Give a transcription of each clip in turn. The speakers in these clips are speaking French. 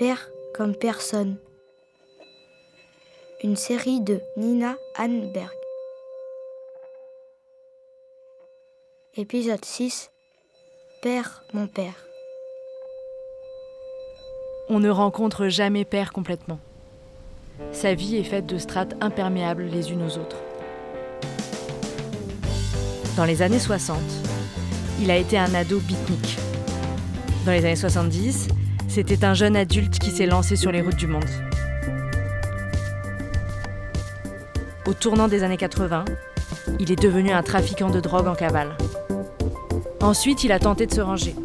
Père comme personne. Une série de Nina Hanberg. Épisode 6 Père, mon père. On ne rencontre jamais Père complètement. Sa vie est faite de strates imperméables les unes aux autres. Dans les années 60, il a été un ado beatnik. Dans les années 70, c'était un jeune adulte qui s'est lancé sur les routes du monde. Au tournant des années 80, il est devenu un trafiquant de drogue en cavale. Ensuite, il a tenté de se ranger.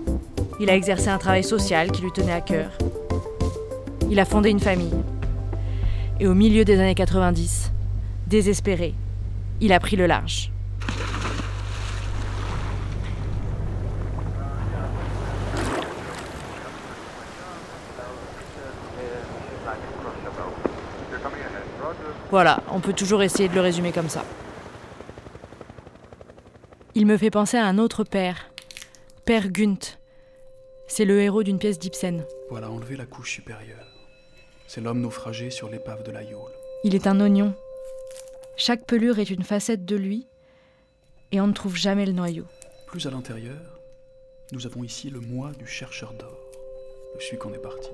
Il a exercé un travail social qui lui tenait à cœur. Il a fondé une famille. Et au milieu des années 90, désespéré, il a pris le large. Voilà, on peut toujours essayer de le résumer comme ça. Il me fait penser à un autre père, Père Gunt. C'est le héros d'une pièce d'Ibsen. Voilà enlevé la couche supérieure. C'est l'homme naufragé sur l'épave de la Yule. Il est un oignon. Chaque pelure est une facette de lui, et on ne trouve jamais le noyau. Plus à l'intérieur, nous avons ici le moi du chercheur d'or, de celui qu'on est parti.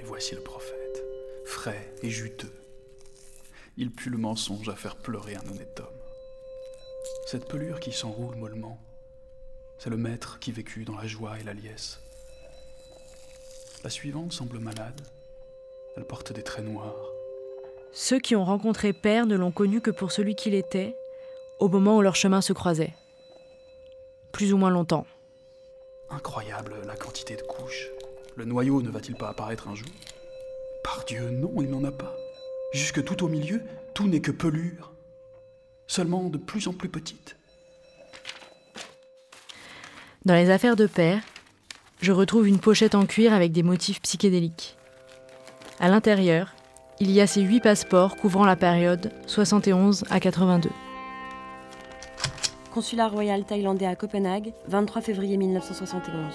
Et voici le prophète, frais et juteux. Il pue le mensonge à faire pleurer un honnête homme. Cette pelure qui s'enroule mollement, c'est le maître qui vécut dans la joie et la liesse. La suivante semble malade. Elle porte des traits noirs. Ceux qui ont rencontré Père ne l'ont connu que pour celui qu'il était, au moment où leurs chemins se croisaient. Plus ou moins longtemps. Incroyable la quantité de couches. Le noyau ne va-t-il pas apparaître un jour? Par Dieu, non, il n'en a pas. Jusque tout au milieu, tout n'est que pelure, seulement de plus en plus petite. Dans les affaires de père, je retrouve une pochette en cuir avec des motifs psychédéliques. À l'intérieur, il y a ces huit passeports couvrant la période 71 à 82. Consulat royal thaïlandais à Copenhague, 23 février 1971.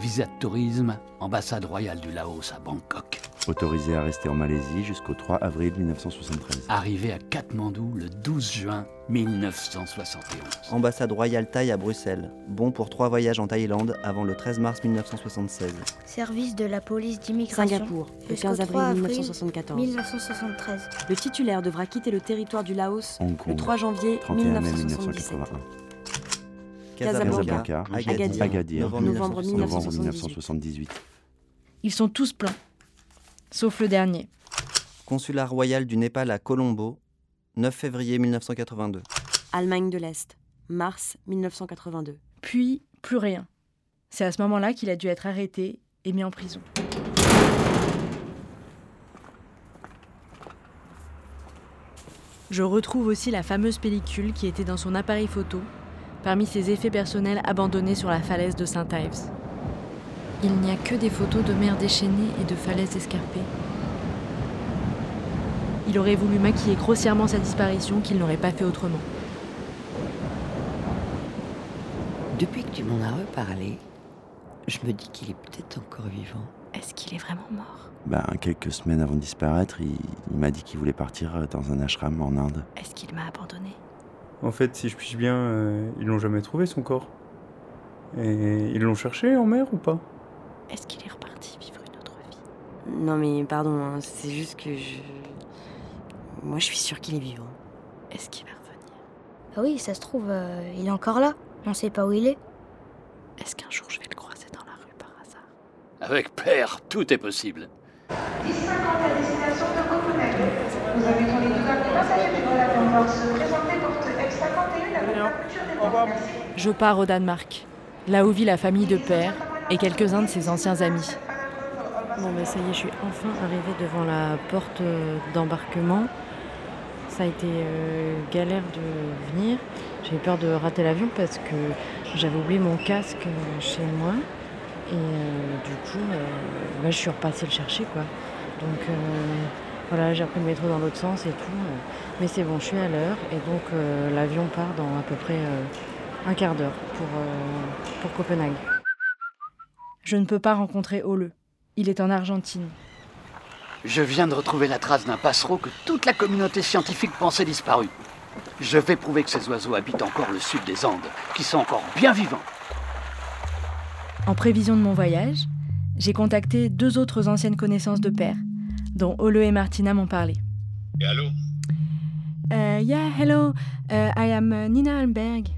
Visa de tourisme, ambassade royale du Laos à Bangkok. Autorisé à rester en Malaisie jusqu'au 3 avril 1973. Arrivé à Katmandou le 12 juin 1971. Ambassade royale Thaï à Bruxelles. Bon pour trois voyages en Thaïlande avant le 13 mars 1976. Service de la police d'immigration. Singapour, le jusqu'au 15 avril 3 1974. 1973. Le titulaire devra quitter le territoire du Laos Hong le Kong. 3 janvier 31 mai 1977. 1981. Casablanca, Casablanca, Agadir, Agadir, novembre novembre 1978. 1978. Ils sont tous pleins, sauf le dernier. Consulat royal du Népal à Colombo, 9 février 1982. Allemagne de l'Est, mars 1982. Puis, plus rien. C'est à ce moment-là qu'il a dû être arrêté et mis en prison. Je retrouve aussi la fameuse pellicule qui était dans son appareil photo, parmi ses effets personnels abandonnés sur la falaise de Saint-Ives. Il n'y a que des photos de mers déchaînées et de falaises escarpées. Il aurait voulu maquiller grossièrement sa disparition qu'il n'aurait pas fait autrement. Depuis que tu m'en as reparlé, je me dis qu'il est peut-être encore vivant. Est-ce qu'il est vraiment mort? Ben, quelques semaines avant de disparaître, il, il m'a dit qu'il voulait partir dans un ashram en Inde. Est-ce qu'il m'a abandonné? En fait, si je puis bien, euh, ils l'ont jamais trouvé son corps. Et ils l'ont cherché en mer ou pas? Est-ce qu'il est reparti vivre une autre vie Non mais pardon, hein, c'est juste que je... Moi je suis sûre qu'il est vivant. Est-ce qu'il va revenir Ah oui, ça se trouve, euh, il est encore là. On sait pas où il est. Est-ce qu'un jour je vais le croiser dans la rue par hasard Avec Père, tout est possible. 1050 à destination de Copenhague. Vous avez tous les deux amis passagers de la pouvoir se présenter porte F51 avec la culture des portes. Merci. Je pars au Danemark, là où vit la famille de père et quelques-uns de ses anciens amis. Bon bah ça y est, je suis enfin arrivée devant la porte euh, d'embarquement. Ça a été euh, galère de venir. J'ai eu peur de rater l'avion parce que j'avais oublié mon casque euh, chez moi. Et du coup, bah, je suis repassée le chercher quoi. Donc voilà, j'ai repris le métro dans l'autre sens et tout. Mais c'est bon, je suis à l'heure. Et donc l'avion part dans à peu près un quart d'heure pour, pour Copenhague. Je ne peux pas rencontrer Ole. Il est en Argentine. Je viens de retrouver la trace d'un passereau que toute la communauté scientifique pensait disparu. Je vais prouver que ces oiseaux habitent encore le sud des Andes, qui sont encore bien vivants. En prévision de mon voyage, j'ai contacté deux autres anciennes connaissances de père, dont Ole et Martina m'ont parlé. Allô? Uh, yeah, hello. Uh, I am uh, Nina Alberg.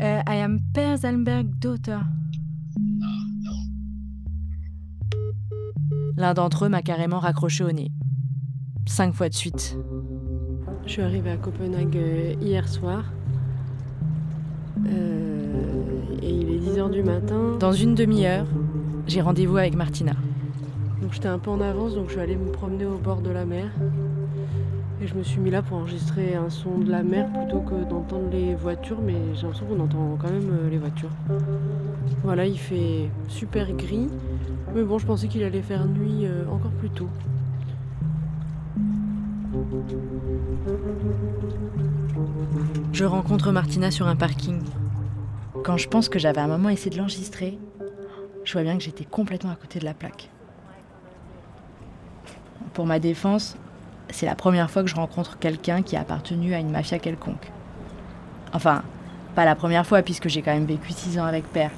Uh, I am Per Alberg daughter. L'un d'entre eux m'a carrément raccroché au nez. Cinq fois de suite. Je suis arrivée à Copenhague euh, hier soir. Euh, et il est 10h du matin. Dans une demi-heure, j'ai rendez-vous avec Martina. Donc j'étais un peu en avance, donc je suis allée me promener au bord de la mer. Et je me suis mis là pour enregistrer un son de la mer plutôt que d'entendre les voitures, mais j'ai l'impression qu'on entend quand même euh, les voitures. Voilà, il fait super gris, mais bon, je pensais qu'il allait faire nuit euh, encore plus tôt. Je rencontre Martina sur un parking. Quand je pense que j'avais un moment essayé de l'enregistrer, je vois bien que j'étais complètement à côté de la plaque. Pour ma défense, c'est la première fois que je rencontre quelqu'un qui a appartenu à une mafia quelconque. Enfin, pas la première fois puisque j'ai quand même vécu six ans avec père.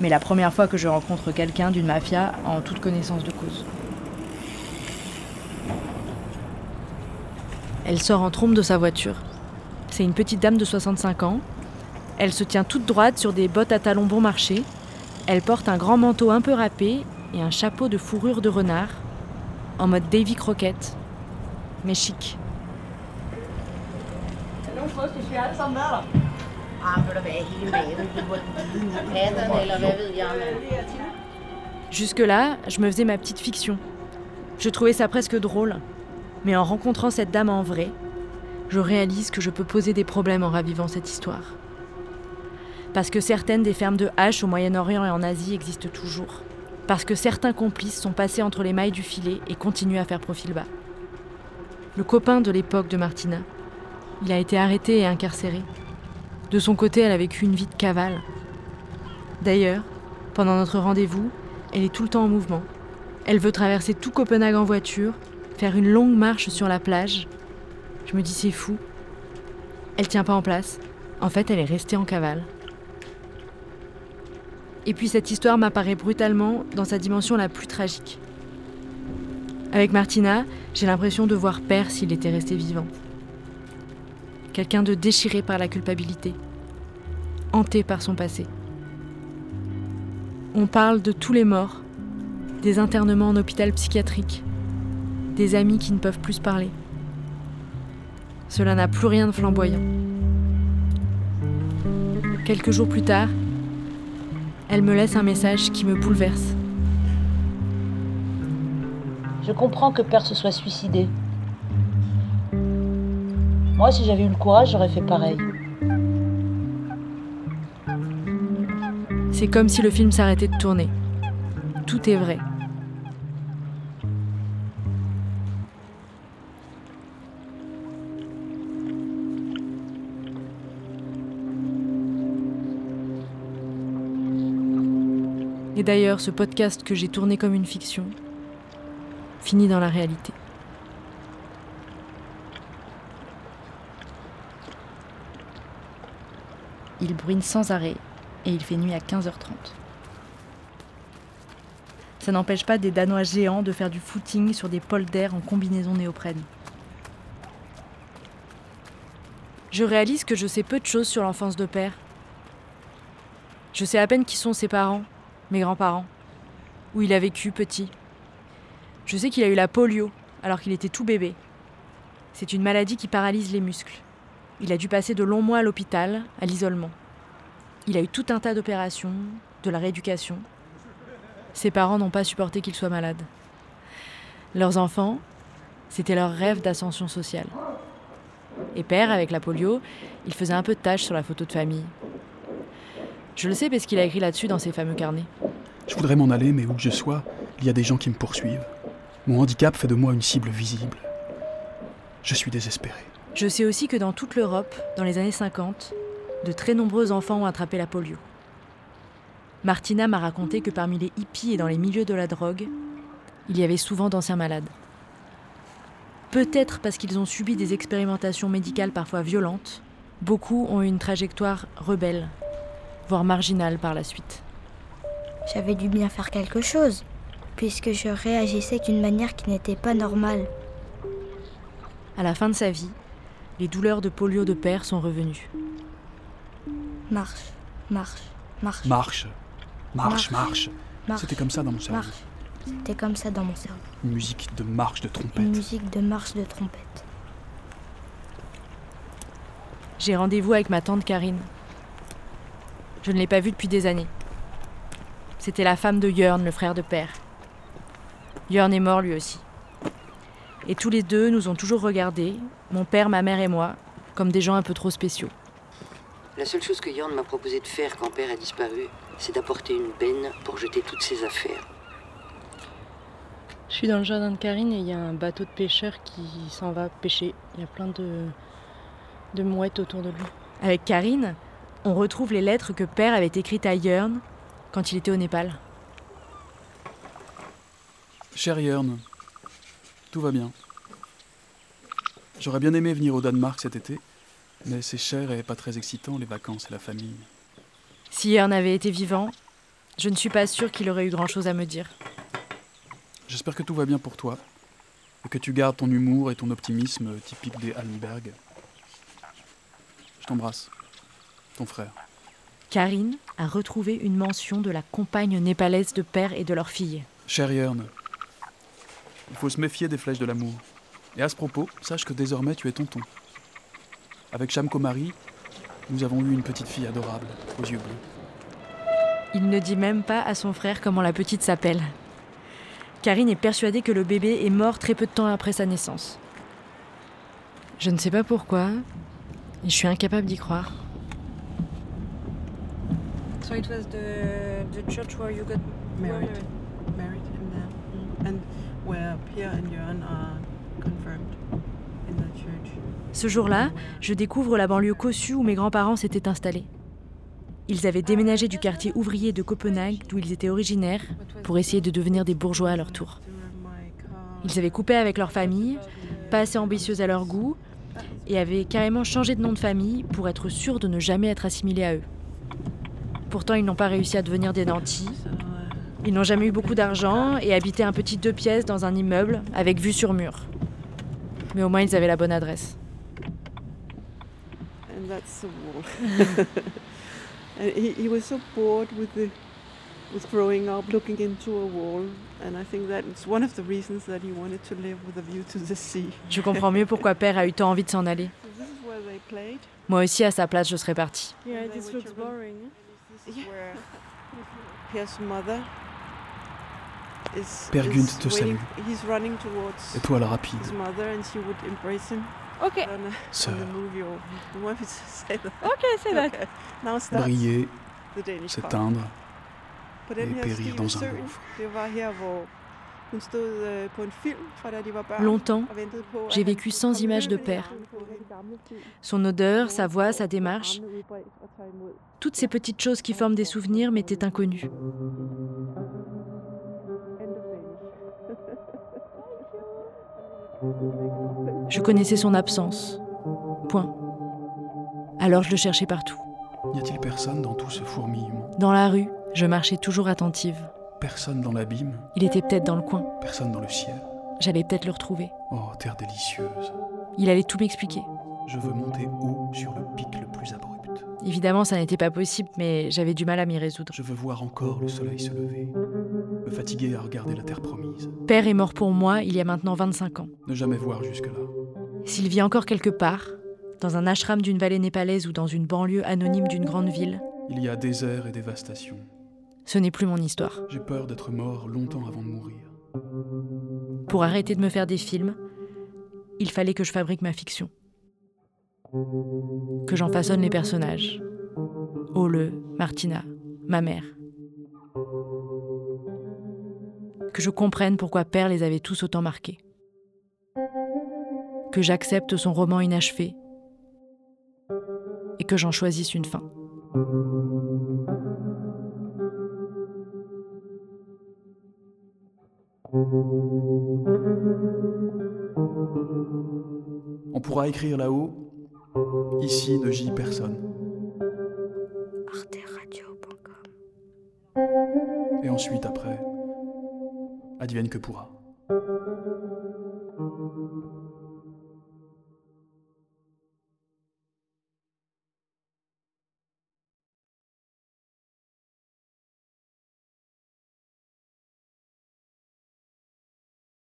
Mais la première fois que je rencontre quelqu'un d'une mafia en toute connaissance de cause. Elle sort en trompe de sa voiture. C'est une petite dame de 65 ans. Elle se tient toute droite sur des bottes à talons bon marché. Elle porte un grand manteau un peu râpé et un chapeau de fourrure de renard, en mode Davy Crockett, mais chic. Jusque-là, je me faisais ma petite fiction. Je trouvais ça presque drôle. Mais en rencontrant cette dame en vrai, je réalise que je peux poser des problèmes en ravivant cette histoire. Parce que certaines des fermes de haches au Moyen-Orient et en Asie existent toujours. Parce que certains complices sont passés entre les mailles du filet et continuent à faire profil bas. Le copain de l'époque de Martina, il a été arrêté et incarcéré. De son côté, elle a vécu une vie de cavale. D'ailleurs, pendant notre rendez-vous, elle est tout le temps en mouvement. Elle veut traverser tout Copenhague en voiture, faire une longue marche sur la plage. Je me dis c'est fou. Elle tient pas en place. En fait, elle est restée en cavale. Et puis cette histoire m'apparaît brutalement dans sa dimension la plus tragique. Avec Martina, j'ai l'impression de voir Père s'il était resté vivant. Quelqu'un de déchiré par la culpabilité, hanté par son passé. On parle de tous les morts, des internements en hôpital psychiatrique, des amis qui ne peuvent plus parler. Cela n'a plus rien de flamboyant. Quelques jours plus tard, elle me laisse un message qui me bouleverse. Je comprends que Père se soit suicidé. Moi, si j'avais eu le courage, j'aurais fait pareil. C'est comme si le film s'arrêtait de tourner. Tout est vrai. Et d'ailleurs, ce podcast que j'ai tourné comme une fiction finit dans la réalité. Il bruine sans arrêt et il fait nuit à 15h30. Ça n'empêche pas des Danois géants de faire du footing sur des polders en combinaison néoprène. Je réalise que je sais peu de choses sur l'enfance de père. Je sais à peine qui sont ses parents, mes grands-parents, où il a vécu petit. Je sais qu'il a eu la polio alors qu'il était tout bébé. C'est une maladie qui paralyse les muscles. Il a dû passer de longs mois à l'hôpital, à l'isolement. Il a eu tout un tas d'opérations, de la rééducation. Ses parents n'ont pas supporté qu'il soit malade. Leurs enfants, c'était leur rêve d'ascension sociale. Et père, avec la polio, il faisait un peu de tâches sur la photo de famille. Je le sais parce qu'il a écrit là-dessus dans ses fameux carnets. Je voudrais m'en aller, mais où que je sois, il y a des gens qui me poursuivent. Mon handicap fait de moi une cible visible. Je suis désespéré. Je sais aussi que dans toute l'Europe, dans les années 50, de très nombreux enfants ont attrapé la polio. Martina m'a raconté que parmi les hippies et dans les milieux de la drogue, il y avait souvent d'anciens malades. Peut-être parce qu'ils ont subi des expérimentations médicales parfois violentes, beaucoup ont eu une trajectoire rebelle, voire marginale par la suite. J'avais dû bien faire quelque chose, puisque je réagissais d'une manière qui n'était pas normale. À la fin de sa vie, les douleurs de polio de père sont revenues. Marche, marche, marche. Marche, marche, marche. marche, C'était comme ça dans mon cerveau. Marche. C'était comme ça dans mon cerveau. Une musique de marche de trompette. Une musique de marche de trompette. J'ai rendez-vous avec ma tante Karine. Je ne l'ai pas vue depuis des années. C'était la femme de Jörn, le frère de père. Jörn est mort lui aussi. Et tous les deux nous ont toujours regardés, mon père, ma mère et moi, comme des gens un peu trop spéciaux. La seule chose que Jorn m'a proposé de faire quand père a disparu, c'est d'apporter une benne pour jeter toutes ses affaires. Je suis dans le jardin de Karine et il y a un bateau de pêcheurs qui s'en va pêcher. Il y a plein de, de mouettes autour de lui. Avec Karine, on retrouve les lettres que père avait écrites à Jörn quand il était au Népal. Cher Jörn, tout va bien. J'aurais bien aimé venir au Danemark cet été, mais c'est cher et pas très excitant les vacances et la famille. Si Jörn avait été vivant, je ne suis pas sûre qu'il aurait eu grand-chose à me dire. J'espère que tout va bien pour toi et que tu gardes ton humour et ton optimisme typique des Allenberg. Je t'embrasse, ton frère. Karine a retrouvé une mention de la compagne népalaise de père et de leur fille. Cher Jörn, il faut se méfier des flèches de l'amour. Et à ce propos, sache que désormais tu es tonton. Avec Cham Komari, nous avons eu une petite fille adorable, aux yeux bleus. Il ne dit même pas à son frère comment la petite s'appelle. Karine est persuadée que le bébé est mort très peu de temps après sa naissance. Je ne sais pas pourquoi, et je suis incapable d'y croire. So it was the the church where you got married, married Ce jour-là, je découvre la banlieue cossue où mes grands-parents s'étaient installés. Ils avaient déménagé du quartier ouvrier de Copenhague, d'où ils étaient originaires, pour essayer de devenir des bourgeois à leur tour. Ils avaient coupé avec leur famille, pas assez ambitieux à leur goût, et avaient carrément changé de nom de famille pour être sûrs de ne jamais être assimilés à eux. Pourtant, ils n'ont pas réussi à devenir des nantis. Ils n'ont jamais eu beaucoup d'argent et habitaient un petit deux pièces dans un immeuble avec vue sur mur. Mais au moins, ils avaient la bonne adresse. And that's the wall. and he, he was so bored with the with growing up, looking into a wall, and I think that it's one of the reasons that he wanted to live with a view to the sea. Je comprends mieux pourquoi père a eu tant envie de s'en aller. So this is where they played. Moi aussi, à sa place, je serais partie. Yeah, this looks boring. This is where Pierre's mother Père Gunt te salue. He's running towards Étoile rapide. his mother, and she would embrace him. Okay. On, a- Sœur. Okay. Now starts Briller, the Danish part. s'éteindre, et périr dans un gouffre. øh. Longtemps, j'ai vécu sans image de père. Son odeur, sa voix, sa démarche, toutes ces petites choses qui forment des souvenirs m'étaient inconnues. Je connaissais son absence. Point. Alors je le cherchais partout. N'y a-t-il personne dans tout ce fourmillement? Dans la rue, je marchais toujours attentive. Personne dans l'abîme? Il était peut-être dans le coin. Personne dans le ciel? J'allais peut-être le retrouver. Oh, terre délicieuse. Il allait tout m'expliquer. Je veux monter haut sur le pic le plus abrupt. Évidemment, ça n'était pas possible, mais j'avais du mal à m'y résoudre. Je veux voir encore le soleil se lever. Me fatiguer à regarder la terre promise. Père est mort pour moi il y a maintenant 25 ans. Ne jamais voir jusque-là. S'il vit encore quelque part, dans un ashram d'une vallée népalaise ou dans une banlieue anonyme d'une grande ville, Il y a désert et dévastation. ce n'est plus mon histoire. J'ai peur d'être mort longtemps avant de mourir. Pour arrêter de me faire des films, il fallait que je fabrique ma fiction que j'en façonne les personnages. Ole, Martina, ma mère. Que je comprenne pourquoi Père les avait tous autant marqués. Que j'accepte son roman inachevé et que j'en choisisse une fin. On pourra écrire là-haut Ici ne gît personne. Et ensuite, après, advienne que pourra.